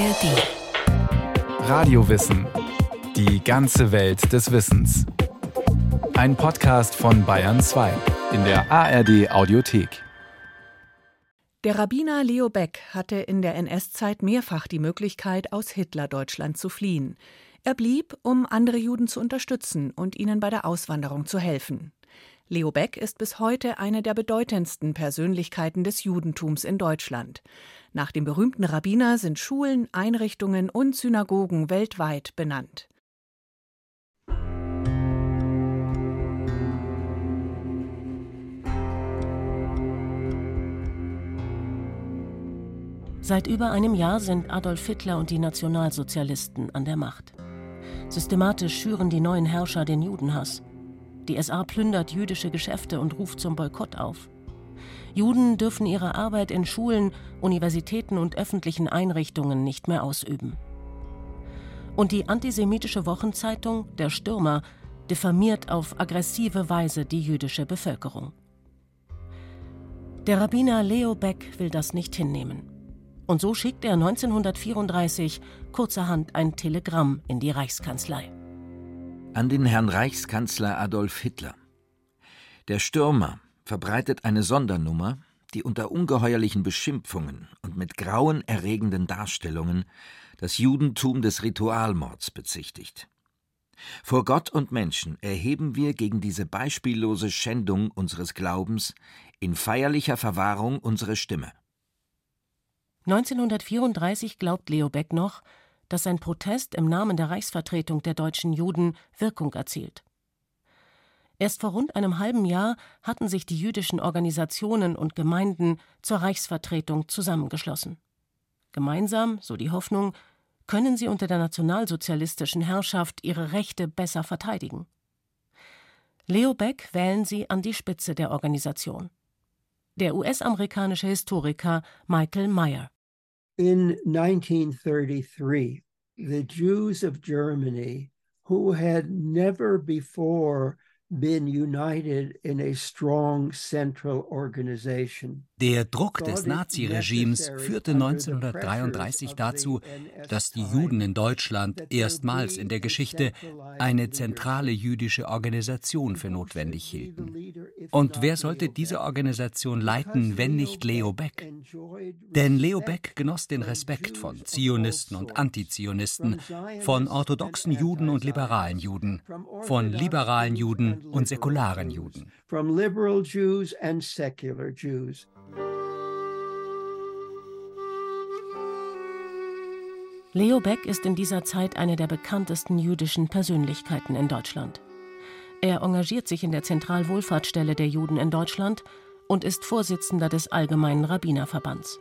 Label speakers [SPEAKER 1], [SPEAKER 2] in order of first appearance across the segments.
[SPEAKER 1] ARD.
[SPEAKER 2] Radiowissen. Die ganze Welt des Wissens. Ein Podcast von Bayern 2 in der ARD Audiothek.
[SPEAKER 1] Der Rabbiner Leo Beck hatte in der NS-Zeit mehrfach die Möglichkeit, aus Hitler-Deutschland zu fliehen. Er blieb, um andere Juden zu unterstützen und ihnen bei der Auswanderung zu helfen. Leo Beck ist bis heute eine der bedeutendsten Persönlichkeiten des Judentums in Deutschland. Nach dem berühmten Rabbiner sind Schulen, Einrichtungen und Synagogen weltweit benannt.
[SPEAKER 3] Seit über einem Jahr sind Adolf Hitler und die Nationalsozialisten an der Macht. Systematisch schüren die neuen Herrscher den Judenhass. Die SA plündert jüdische Geschäfte und ruft zum Boykott auf. Juden dürfen ihre Arbeit in Schulen, Universitäten und öffentlichen Einrichtungen nicht mehr ausüben. Und die antisemitische Wochenzeitung Der Stürmer diffamiert auf aggressive Weise die jüdische Bevölkerung. Der Rabbiner Leo Beck will das nicht hinnehmen. Und so schickt er 1934 kurzerhand ein Telegramm in die Reichskanzlei.
[SPEAKER 4] An den Herrn Reichskanzler Adolf Hitler. Der Stürmer verbreitet eine Sondernummer, die unter ungeheuerlichen Beschimpfungen und mit grauenerregenden Darstellungen das Judentum des Ritualmords bezichtigt. Vor Gott und Menschen erheben wir gegen diese beispiellose Schändung unseres Glaubens in feierlicher Verwahrung unsere Stimme.
[SPEAKER 3] 1934 glaubt Leo Beck noch, dass sein Protest im Namen der Reichsvertretung der deutschen Juden Wirkung erzielt. Erst vor rund einem halben Jahr hatten sich die jüdischen Organisationen und Gemeinden zur Reichsvertretung zusammengeschlossen. Gemeinsam, so die Hoffnung, können sie unter der nationalsozialistischen Herrschaft ihre Rechte besser verteidigen. Leo Beck wählen sie an die Spitze der Organisation. Der US-amerikanische Historiker Michael Meyer.
[SPEAKER 5] In 1933, the Jews of Germany, who had never before been united in a strong central organization.
[SPEAKER 6] Der Druck des Naziregimes führte 1933 dazu, dass die Juden in Deutschland erstmals in der Geschichte eine zentrale jüdische Organisation für notwendig hielten. Und wer sollte diese Organisation leiten, wenn nicht Leo Beck? Denn Leo Beck genoss den Respekt von Zionisten und Antizionisten, von orthodoxen Juden und liberalen Juden, von liberalen Juden und säkularen Juden.
[SPEAKER 5] From liberal Jews and secular Jews.
[SPEAKER 3] Leo Beck ist in dieser Zeit eine der bekanntesten jüdischen Persönlichkeiten in Deutschland. Er engagiert sich in der Zentralwohlfahrtsstelle der Juden in Deutschland und ist Vorsitzender des Allgemeinen Rabbinerverbands.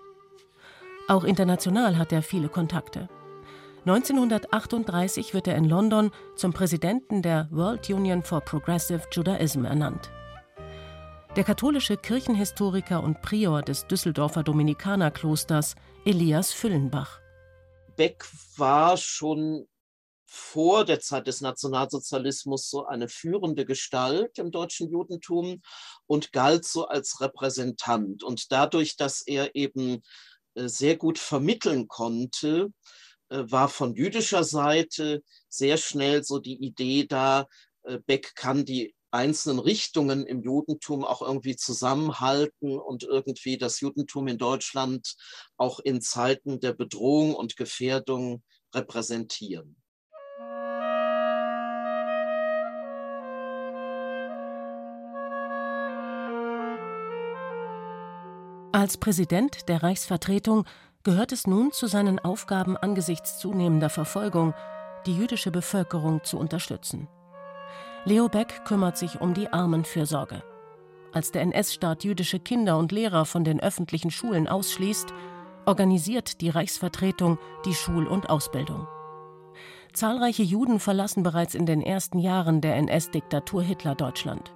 [SPEAKER 3] Auch international hat er viele Kontakte. 1938 wird er in London zum Präsidenten der World Union for Progressive Judaism ernannt. Der katholische Kirchenhistoriker und Prior des Düsseldorfer Dominikanerklosters Elias Füllenbach.
[SPEAKER 7] Beck war schon vor der Zeit des Nationalsozialismus so eine führende Gestalt im deutschen Judentum und galt so als Repräsentant. Und dadurch, dass er eben äh, sehr gut vermitteln konnte, war von jüdischer Seite sehr schnell so die Idee da, äh, Beck kann die einzelnen Richtungen im Judentum auch irgendwie zusammenhalten und irgendwie das Judentum in Deutschland auch in Zeiten der Bedrohung und Gefährdung repräsentieren.
[SPEAKER 3] Als Präsident der Reichsvertretung gehört es nun zu seinen Aufgaben angesichts zunehmender Verfolgung, die jüdische Bevölkerung zu unterstützen. Leo Beck kümmert sich um die Armenfürsorge. Als der NS-Staat jüdische Kinder und Lehrer von den öffentlichen Schulen ausschließt, organisiert die Reichsvertretung die Schul- und Ausbildung. Zahlreiche Juden verlassen bereits in den ersten Jahren der NS-Diktatur Hitler Deutschland.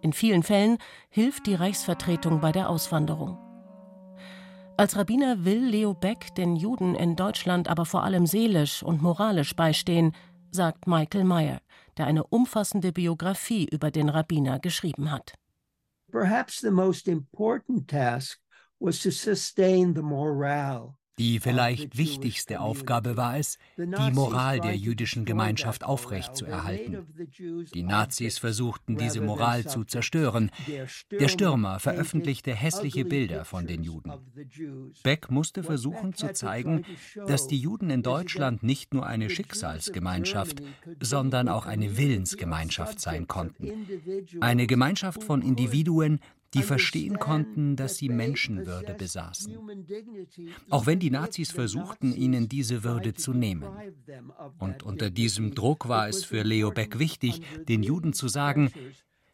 [SPEAKER 3] In vielen Fällen hilft die Reichsvertretung bei der Auswanderung. Als Rabbiner will Leo Beck den Juden in Deutschland aber vor allem seelisch und moralisch beistehen, sagt Michael Meyer, der eine umfassende Biografie über den Rabbiner geschrieben hat.
[SPEAKER 5] Perhaps the most important task was to sustain the morale
[SPEAKER 6] Die vielleicht wichtigste Aufgabe war es, die Moral der jüdischen Gemeinschaft aufrechtzuerhalten. Die Nazis versuchten, diese Moral zu zerstören. Der Stürmer veröffentlichte hässliche Bilder von den Juden. Beck musste versuchen zu zeigen, dass die Juden in Deutschland nicht nur eine Schicksalsgemeinschaft, sondern auch eine Willensgemeinschaft sein konnten. Eine Gemeinschaft von Individuen, die verstehen konnten, dass sie Menschenwürde besaßen. Auch wenn die Nazis versuchten, ihnen diese Würde zu nehmen. Und unter diesem Druck war es für Leo Beck wichtig, den Juden zu sagen,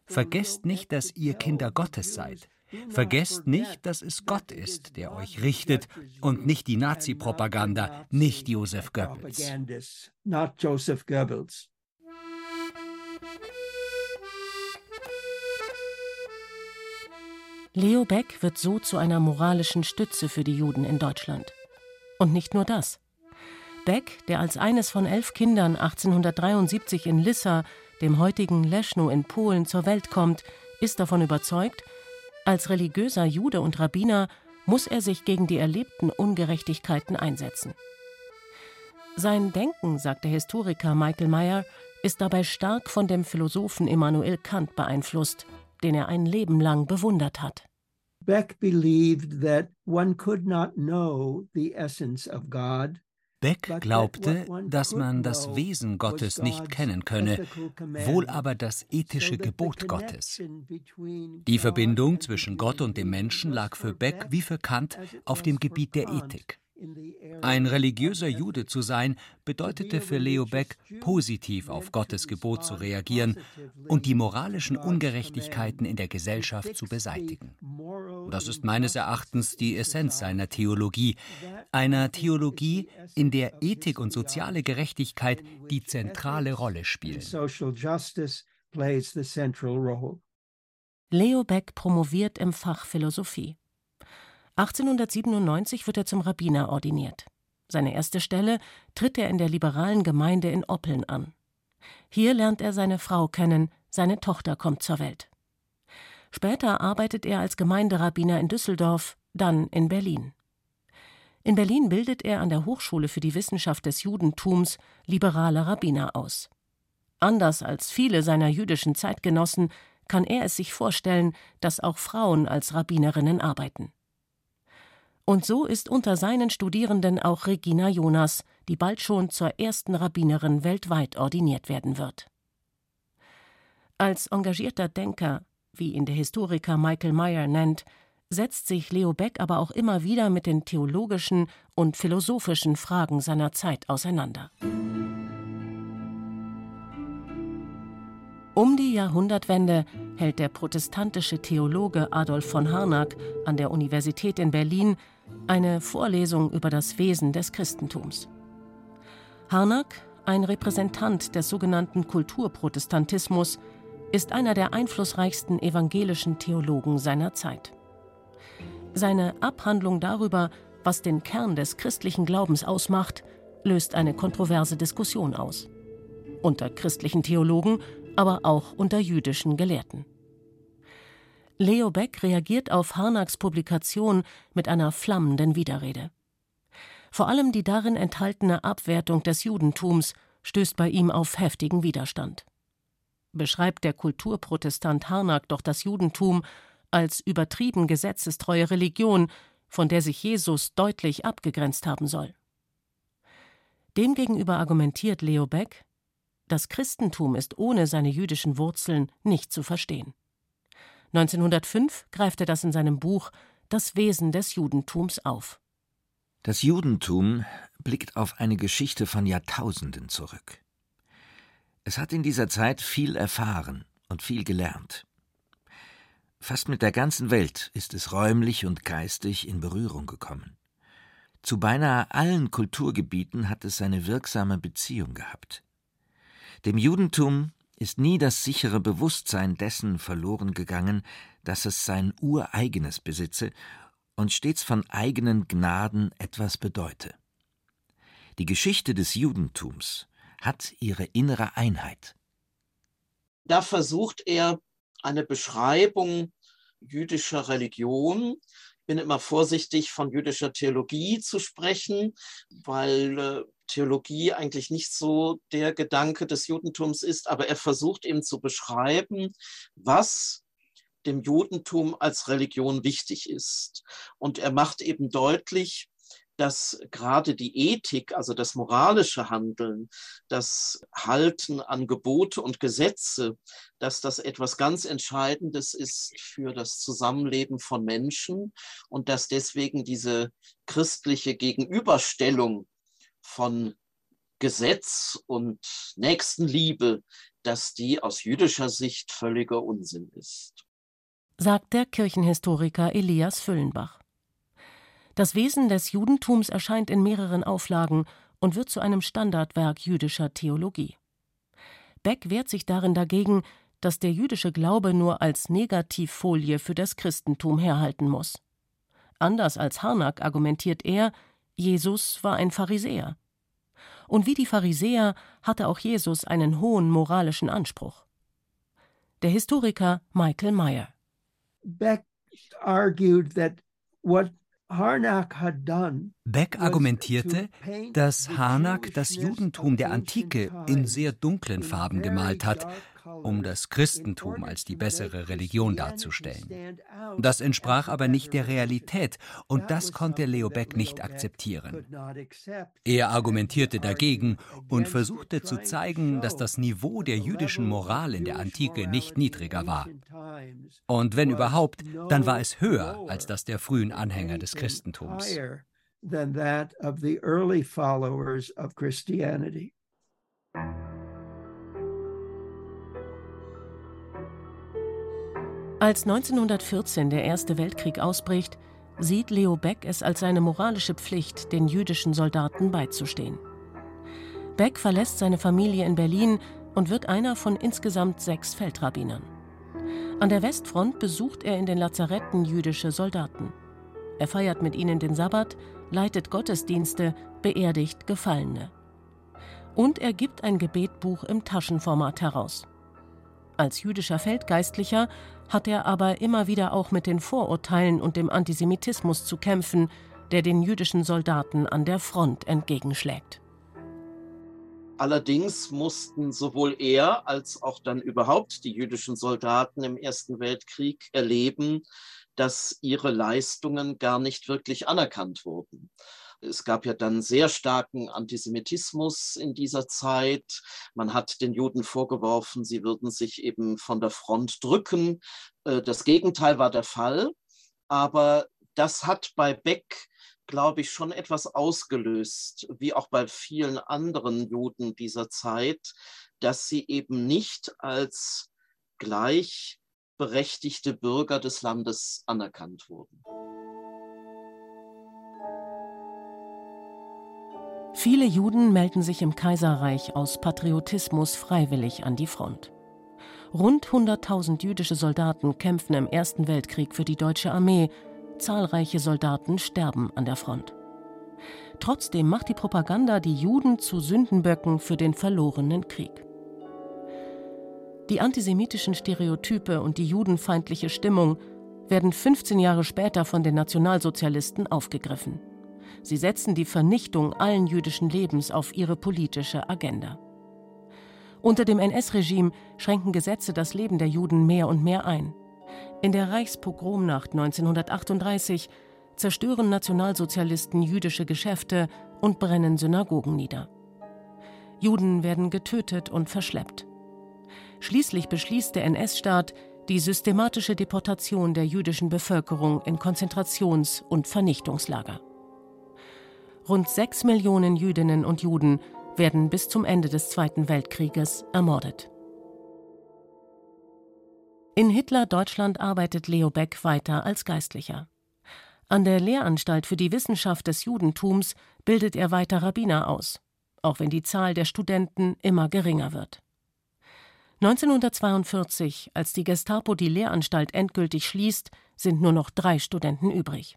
[SPEAKER 6] vergesst nicht, dass ihr Kinder Gottes seid. Vergesst nicht, dass es Gott ist, der euch richtet und nicht die Nazi-Propaganda, nicht Josef Goebbels.
[SPEAKER 3] Leo Beck wird so zu einer moralischen Stütze für die Juden in Deutschland. Und nicht nur das. Beck, der als eines von elf Kindern 1873 in Lissa, dem heutigen Leszno in Polen, zur Welt kommt, ist davon überzeugt, als religiöser Jude und Rabbiner muss er sich gegen die erlebten Ungerechtigkeiten einsetzen. Sein Denken, sagt der Historiker Michael Meyer, ist dabei stark von dem Philosophen Immanuel Kant beeinflusst, den er ein Leben lang bewundert hat.
[SPEAKER 5] Beck believed that one could not know the essence of God
[SPEAKER 6] Beck glaubte, dass man das Wesen Gottes nicht kennen könne, wohl aber das ethische Gebot Gottes. Die Verbindung zwischen Gott und dem Menschen lag für Beck wie für Kant auf dem Gebiet der Ethik. Ein religiöser Jude zu sein, bedeutete für Leo Beck, positiv auf Gottes Gebot zu reagieren und die moralischen Ungerechtigkeiten in der Gesellschaft zu beseitigen. Das ist meines Erachtens die Essenz seiner Theologie, einer Theologie, in der Ethik und soziale Gerechtigkeit die zentrale Rolle spielen.
[SPEAKER 3] Leo Beck promoviert im Fach Philosophie. 1897 wird er zum Rabbiner ordiniert. Seine erste Stelle tritt er in der liberalen Gemeinde in Oppeln an. Hier lernt er seine Frau kennen, seine Tochter kommt zur Welt. Später arbeitet er als Gemeinderabbiner in Düsseldorf, dann in Berlin. In Berlin bildet er an der Hochschule für die Wissenschaft des Judentums liberale Rabbiner aus. Anders als viele seiner jüdischen Zeitgenossen kann er es sich vorstellen, dass auch Frauen als Rabbinerinnen arbeiten. Und so ist unter seinen Studierenden auch Regina Jonas, die bald schon zur ersten Rabbinerin weltweit ordiniert werden wird. Als engagierter Denker, wie ihn der Historiker Michael Meyer nennt, setzt sich Leo Beck aber auch immer wieder mit den theologischen und philosophischen Fragen seiner Zeit auseinander. Um die Jahrhundertwende hält der protestantische Theologe Adolf von Harnack an der Universität in Berlin eine Vorlesung über das Wesen des Christentums. Harnack, ein Repräsentant des sogenannten Kulturprotestantismus, ist einer der einflussreichsten evangelischen Theologen seiner Zeit. Seine Abhandlung darüber, was den Kern des christlichen Glaubens ausmacht, löst eine kontroverse Diskussion aus. Unter christlichen Theologen aber auch unter jüdischen Gelehrten. Leo Beck reagiert auf Harnacks Publikation mit einer flammenden Widerrede. Vor allem die darin enthaltene Abwertung des Judentums stößt bei ihm auf heftigen Widerstand. Beschreibt der Kulturprotestant Harnack doch das Judentum als übertrieben gesetzestreue Religion, von der sich Jesus deutlich abgegrenzt haben soll. Demgegenüber argumentiert Leo Beck, das Christentum ist ohne seine jüdischen Wurzeln nicht zu verstehen. 1905 greift er das in seinem Buch Das Wesen des Judentums auf.
[SPEAKER 4] Das Judentum blickt auf eine Geschichte von Jahrtausenden zurück. Es hat in dieser Zeit viel erfahren und viel gelernt. Fast mit der ganzen Welt ist es räumlich und geistig in Berührung gekommen. Zu beinahe allen Kulturgebieten hat es seine wirksame Beziehung gehabt. Dem Judentum ist nie das sichere Bewusstsein dessen verloren gegangen, dass es sein ureigenes besitze und stets von eigenen Gnaden etwas bedeute. Die Geschichte des Judentums hat ihre innere Einheit.
[SPEAKER 7] Da versucht er eine Beschreibung jüdischer Religion bin immer vorsichtig, von jüdischer Theologie zu sprechen, weil äh, Theologie eigentlich nicht so der Gedanke des Judentums ist, aber er versucht eben zu beschreiben, was dem Judentum als Religion wichtig ist. Und er macht eben deutlich, dass gerade die Ethik, also das moralische Handeln, das Halten an Gebote und Gesetze, dass das etwas ganz Entscheidendes ist für das Zusammenleben von Menschen und dass deswegen diese christliche Gegenüberstellung von Gesetz und Nächstenliebe, dass die aus jüdischer Sicht völliger Unsinn ist.
[SPEAKER 3] Sagt der Kirchenhistoriker Elias Füllenbach. Das Wesen des Judentums erscheint in mehreren Auflagen und wird zu einem Standardwerk jüdischer Theologie. Beck wehrt sich darin dagegen, dass der jüdische Glaube nur als Negativfolie für das Christentum herhalten muss. Anders als Harnack argumentiert er, Jesus war ein Pharisäer. Und wie die Pharisäer hatte auch Jesus einen hohen moralischen Anspruch. Der Historiker Michael Meyer.
[SPEAKER 5] Beck argued that what
[SPEAKER 6] Beck argumentierte, dass Harnack das Judentum der Antike in sehr dunklen Farben gemalt hat, um das Christentum als die bessere Religion darzustellen. Das entsprach aber nicht der Realität und das konnte Leo Beck nicht akzeptieren. Er argumentierte dagegen und versuchte zu zeigen, dass das Niveau der jüdischen Moral in der Antike nicht niedriger war. Und wenn überhaupt, dann war es höher als das der frühen Anhänger des Christentums. than that of the early followers of Christianity.
[SPEAKER 3] Als 1914 der Erste Weltkrieg ausbricht, sieht Leo Beck es als seine moralische Pflicht, den jüdischen Soldaten beizustehen. Beck verlässt seine Familie in Berlin und wird einer von insgesamt sechs Feldrabbinern. An der Westfront besucht er in den Lazaretten jüdische Soldaten. Er feiert mit ihnen den Sabbat, leitet Gottesdienste, beerdigt Gefallene. Und er gibt ein Gebetbuch im Taschenformat heraus. Als jüdischer Feldgeistlicher hat er aber immer wieder auch mit den Vorurteilen und dem Antisemitismus zu kämpfen, der den jüdischen Soldaten an der Front entgegenschlägt.
[SPEAKER 7] Allerdings mussten sowohl er als auch dann überhaupt die jüdischen Soldaten im Ersten Weltkrieg erleben, dass ihre Leistungen gar nicht wirklich anerkannt wurden. Es gab ja dann sehr starken Antisemitismus in dieser Zeit. Man hat den Juden vorgeworfen, sie würden sich eben von der Front drücken. Äh, das Gegenteil war der Fall. Aber das hat bei Beck, glaube ich, schon etwas ausgelöst, wie auch bei vielen anderen Juden dieser Zeit, dass sie eben nicht als gleichberechtigte Bürger des Landes anerkannt wurden.
[SPEAKER 3] Viele Juden melden sich im Kaiserreich aus Patriotismus freiwillig an die Front. Rund 100.000 jüdische Soldaten kämpfen im Ersten Weltkrieg für die deutsche Armee. Zahlreiche Soldaten sterben an der Front. Trotzdem macht die Propaganda die Juden zu Sündenböcken für den verlorenen Krieg. Die antisemitischen Stereotype und die judenfeindliche Stimmung werden 15 Jahre später von den Nationalsozialisten aufgegriffen. Sie setzen die Vernichtung allen jüdischen Lebens auf ihre politische Agenda. Unter dem NS-Regime schränken Gesetze das Leben der Juden mehr und mehr ein. In der Reichspogromnacht 1938 zerstören Nationalsozialisten jüdische Geschäfte und brennen Synagogen nieder. Juden werden getötet und verschleppt. Schließlich beschließt der NS-Staat die systematische Deportation der jüdischen Bevölkerung in Konzentrations- und Vernichtungslager. Rund sechs Millionen Jüdinnen und Juden werden bis zum Ende des Zweiten Weltkrieges ermordet. In Hitler-Deutschland arbeitet Leo Beck weiter als Geistlicher. An der Lehranstalt für die Wissenschaft des Judentums bildet er weiter Rabbiner aus, auch wenn die Zahl der Studenten immer geringer wird. 1942, als die Gestapo die Lehranstalt endgültig schließt, sind nur noch drei Studenten übrig.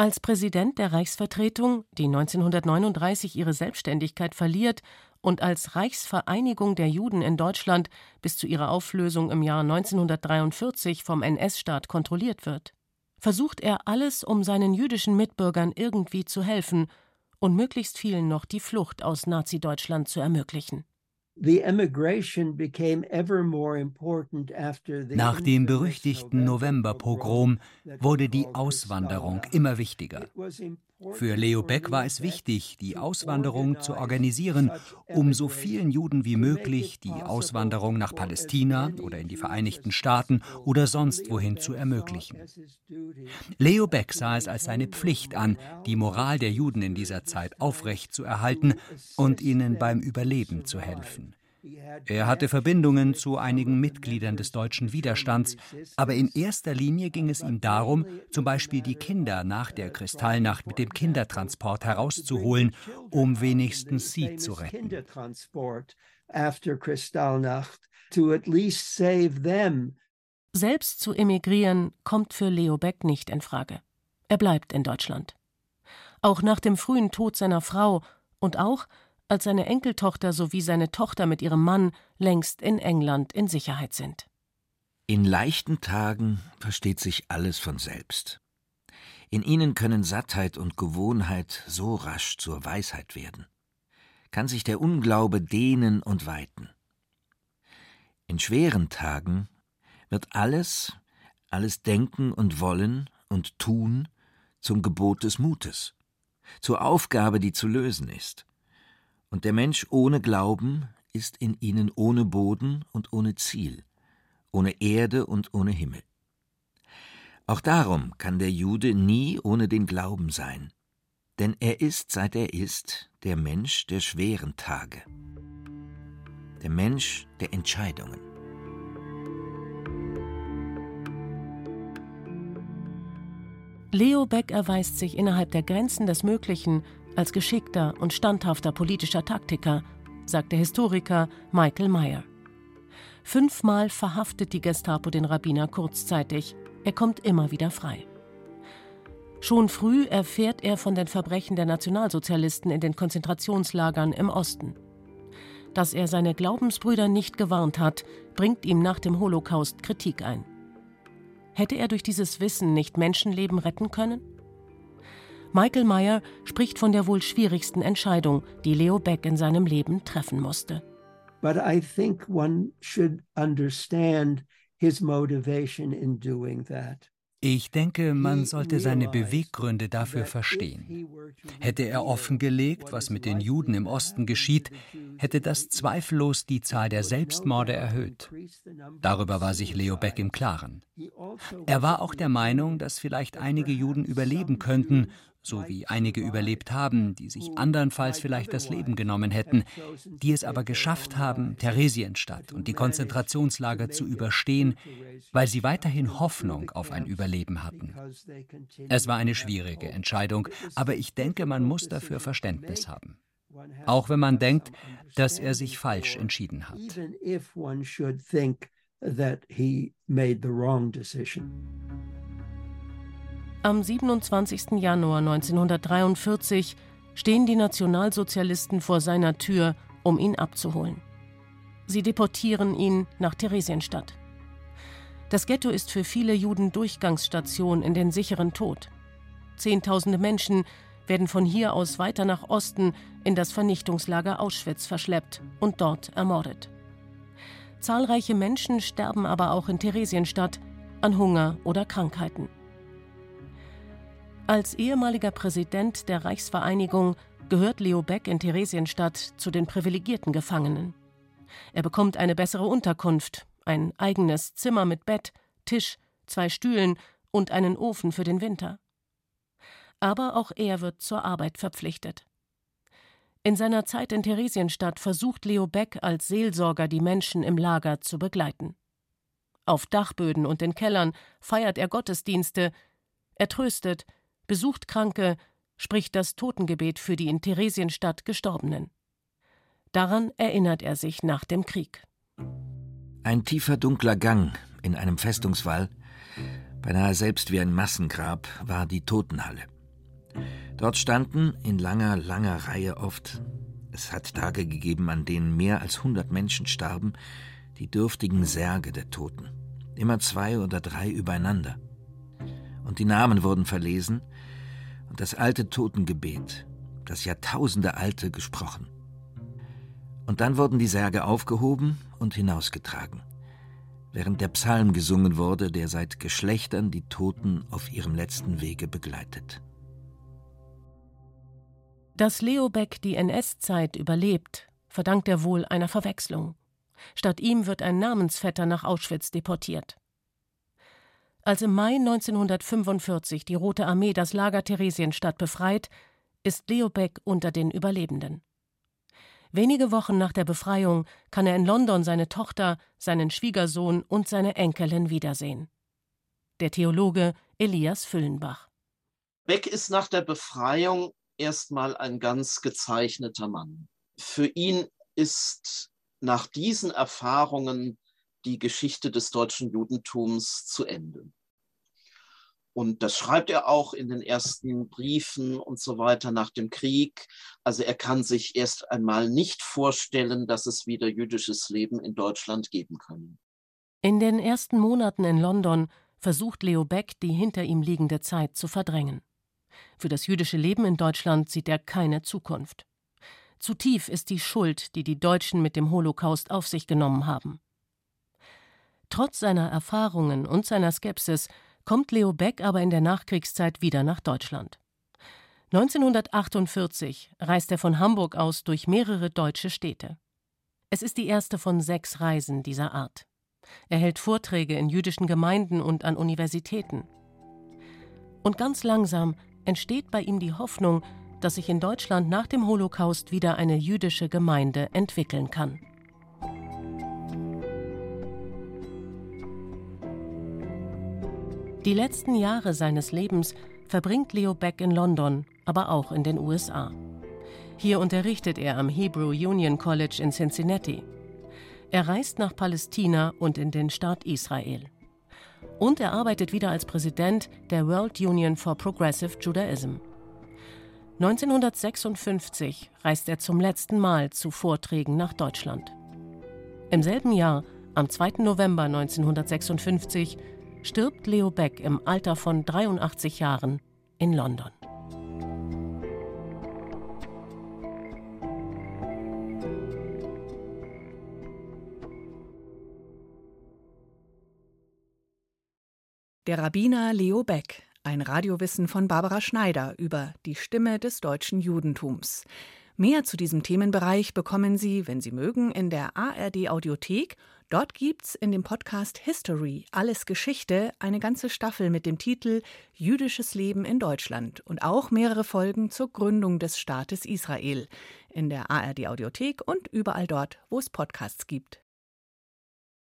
[SPEAKER 3] Als Präsident der Reichsvertretung, die 1939 ihre Selbstständigkeit verliert und als Reichsvereinigung der Juden in Deutschland bis zu ihrer Auflösung im Jahr 1943 vom NS-Staat kontrolliert wird, versucht er alles, um seinen jüdischen Mitbürgern irgendwie zu helfen und möglichst vielen noch die Flucht aus Nazi-Deutschland zu ermöglichen.
[SPEAKER 6] Nach dem berüchtigten Novemberpogrom wurde die Auswanderung immer wichtiger. Für Leo Beck war es wichtig, die Auswanderung zu organisieren, um so vielen Juden wie möglich die Auswanderung nach Palästina oder in die Vereinigten Staaten oder sonst wohin zu ermöglichen. Leo Beck sah es als seine Pflicht an, die Moral der Juden in dieser Zeit aufrechtzuerhalten und ihnen beim Überleben zu helfen. Er hatte Verbindungen zu einigen Mitgliedern des deutschen Widerstands, aber in erster Linie ging es ihm darum, zum Beispiel die Kinder nach der Kristallnacht mit dem Kindertransport herauszuholen, um wenigstens sie zu retten.
[SPEAKER 3] Selbst zu emigrieren kommt für Leo Beck nicht in Frage. Er bleibt in Deutschland. Auch nach dem frühen Tod seiner Frau und auch, als seine Enkeltochter sowie seine Tochter mit ihrem Mann längst in England in Sicherheit sind.
[SPEAKER 4] In leichten Tagen versteht sich alles von selbst. In ihnen können Sattheit und Gewohnheit so rasch zur Weisheit werden. Kann sich der Unglaube dehnen und weiten. In schweren Tagen wird alles, alles Denken und Wollen und Tun zum Gebot des Mutes, zur Aufgabe, die zu lösen ist. Und der Mensch ohne Glauben ist in ihnen ohne Boden und ohne Ziel, ohne Erde und ohne Himmel. Auch darum kann der Jude nie ohne den Glauben sein, denn er ist, seit er ist, der Mensch der schweren Tage, der Mensch der Entscheidungen.
[SPEAKER 3] Leo Beck erweist sich innerhalb der Grenzen des Möglichen als geschickter und standhafter politischer Taktiker, sagt der Historiker Michael Meyer. Fünfmal verhaftet die Gestapo den Rabbiner kurzzeitig. Er kommt immer wieder frei. Schon früh erfährt er von den Verbrechen der Nationalsozialisten in den Konzentrationslagern im Osten. Dass er seine Glaubensbrüder nicht gewarnt hat, bringt ihm nach dem Holocaust Kritik ein. Hätte er durch dieses Wissen nicht Menschenleben retten können? Michael Meyer spricht von der wohl schwierigsten Entscheidung, die Leo Beck in seinem Leben treffen musste.
[SPEAKER 5] But I think one should understand his motivation in doing that.
[SPEAKER 6] Ich denke, man sollte seine Beweggründe dafür verstehen. Hätte er offengelegt, was mit den Juden im Osten geschieht, hätte das zweifellos die Zahl der Selbstmorde erhöht. Darüber war sich Leo Beck im Klaren. Er war auch der Meinung, dass vielleicht einige Juden überleben könnten so wie einige überlebt haben, die sich andernfalls vielleicht das Leben genommen hätten, die es aber geschafft haben, Theresienstadt und die Konzentrationslager zu überstehen, weil sie weiterhin Hoffnung auf ein Überleben hatten. Es war eine schwierige Entscheidung, aber ich denke, man muss dafür Verständnis haben. Auch wenn man denkt, dass er sich falsch entschieden hat.
[SPEAKER 5] that he made the wrong decision.
[SPEAKER 3] Am 27. Januar 1943 stehen die Nationalsozialisten vor seiner Tür, um ihn abzuholen. Sie deportieren ihn nach Theresienstadt. Das Ghetto ist für viele Juden Durchgangsstation in den sicheren Tod. Zehntausende Menschen werden von hier aus weiter nach Osten in das Vernichtungslager Auschwitz verschleppt und dort ermordet. Zahlreiche Menschen sterben aber auch in Theresienstadt an Hunger oder Krankheiten. Als ehemaliger Präsident der Reichsvereinigung gehört Leo Beck in Theresienstadt zu den privilegierten Gefangenen. Er bekommt eine bessere Unterkunft, ein eigenes Zimmer mit Bett, Tisch, zwei Stühlen und einen Ofen für den Winter. Aber auch er wird zur Arbeit verpflichtet. In seiner Zeit in Theresienstadt versucht Leo Beck als Seelsorger die Menschen im Lager zu begleiten. Auf Dachböden und in Kellern feiert er Gottesdienste, er tröstet, besucht Kranke, spricht das Totengebet für die in Theresienstadt Gestorbenen. Daran erinnert er sich nach dem Krieg.
[SPEAKER 4] Ein tiefer dunkler Gang in einem Festungswall, beinahe selbst wie ein Massengrab, war die Totenhalle. Dort standen in langer, langer Reihe oft, es hat Tage gegeben, an denen mehr als hundert Menschen starben, die dürftigen Särge der Toten, immer zwei oder drei übereinander und die Namen wurden verlesen und das alte Totengebet, das Jahrtausende alte, gesprochen. Und dann wurden die Särge aufgehoben und hinausgetragen, während der Psalm gesungen wurde, der seit Geschlechtern die Toten auf ihrem letzten Wege begleitet.
[SPEAKER 3] Dass Leo Beck die NS-Zeit überlebt, verdankt er wohl einer Verwechslung. Statt ihm wird ein Namensvetter nach Auschwitz deportiert. Als im Mai 1945 die Rote Armee das Lager Theresienstadt befreit, ist Leo Beck unter den Überlebenden. Wenige Wochen nach der Befreiung kann er in London seine Tochter, seinen Schwiegersohn und seine Enkelin wiedersehen. Der Theologe Elias Füllenbach.
[SPEAKER 7] Beck ist nach der Befreiung erstmal ein ganz gezeichneter Mann. Für ihn ist nach diesen Erfahrungen die Geschichte des deutschen Judentums zu Ende. Und das schreibt er auch in den ersten Briefen und so weiter nach dem Krieg. Also er kann sich erst einmal nicht vorstellen, dass es wieder jüdisches Leben in Deutschland geben kann.
[SPEAKER 3] In den ersten Monaten in London versucht Leo Beck, die hinter ihm liegende Zeit zu verdrängen. Für das jüdische Leben in Deutschland sieht er keine Zukunft. Zu tief ist die Schuld, die die Deutschen mit dem Holocaust auf sich genommen haben. Trotz seiner Erfahrungen und seiner Skepsis kommt Leo Beck aber in der Nachkriegszeit wieder nach Deutschland. 1948 reist er von Hamburg aus durch mehrere deutsche Städte. Es ist die erste von sechs Reisen dieser Art. Er hält Vorträge in jüdischen Gemeinden und an Universitäten. Und ganz langsam entsteht bei ihm die Hoffnung, dass sich in Deutschland nach dem Holocaust wieder eine jüdische Gemeinde entwickeln kann. Die letzten Jahre seines Lebens verbringt Leo Beck in London, aber auch in den USA. Hier unterrichtet er am Hebrew Union College in Cincinnati. Er reist nach Palästina und in den Staat Israel. Und er arbeitet wieder als Präsident der World Union for Progressive Judaism. 1956 reist er zum letzten Mal zu Vorträgen nach Deutschland. Im selben Jahr, am 2. November 1956, stirbt Leo Beck im Alter von 83 Jahren in London.
[SPEAKER 1] Der Rabbiner Leo Beck ein Radiowissen von Barbara Schneider über die Stimme des deutschen Judentums. Mehr zu diesem Themenbereich bekommen Sie, wenn Sie mögen, in der ARD Audiothek. Dort gibt's in dem Podcast History Alles Geschichte eine ganze Staffel mit dem Titel Jüdisches Leben in Deutschland und auch mehrere Folgen zur Gründung des Staates Israel in der ARD Audiothek und überall dort, wo es Podcasts gibt.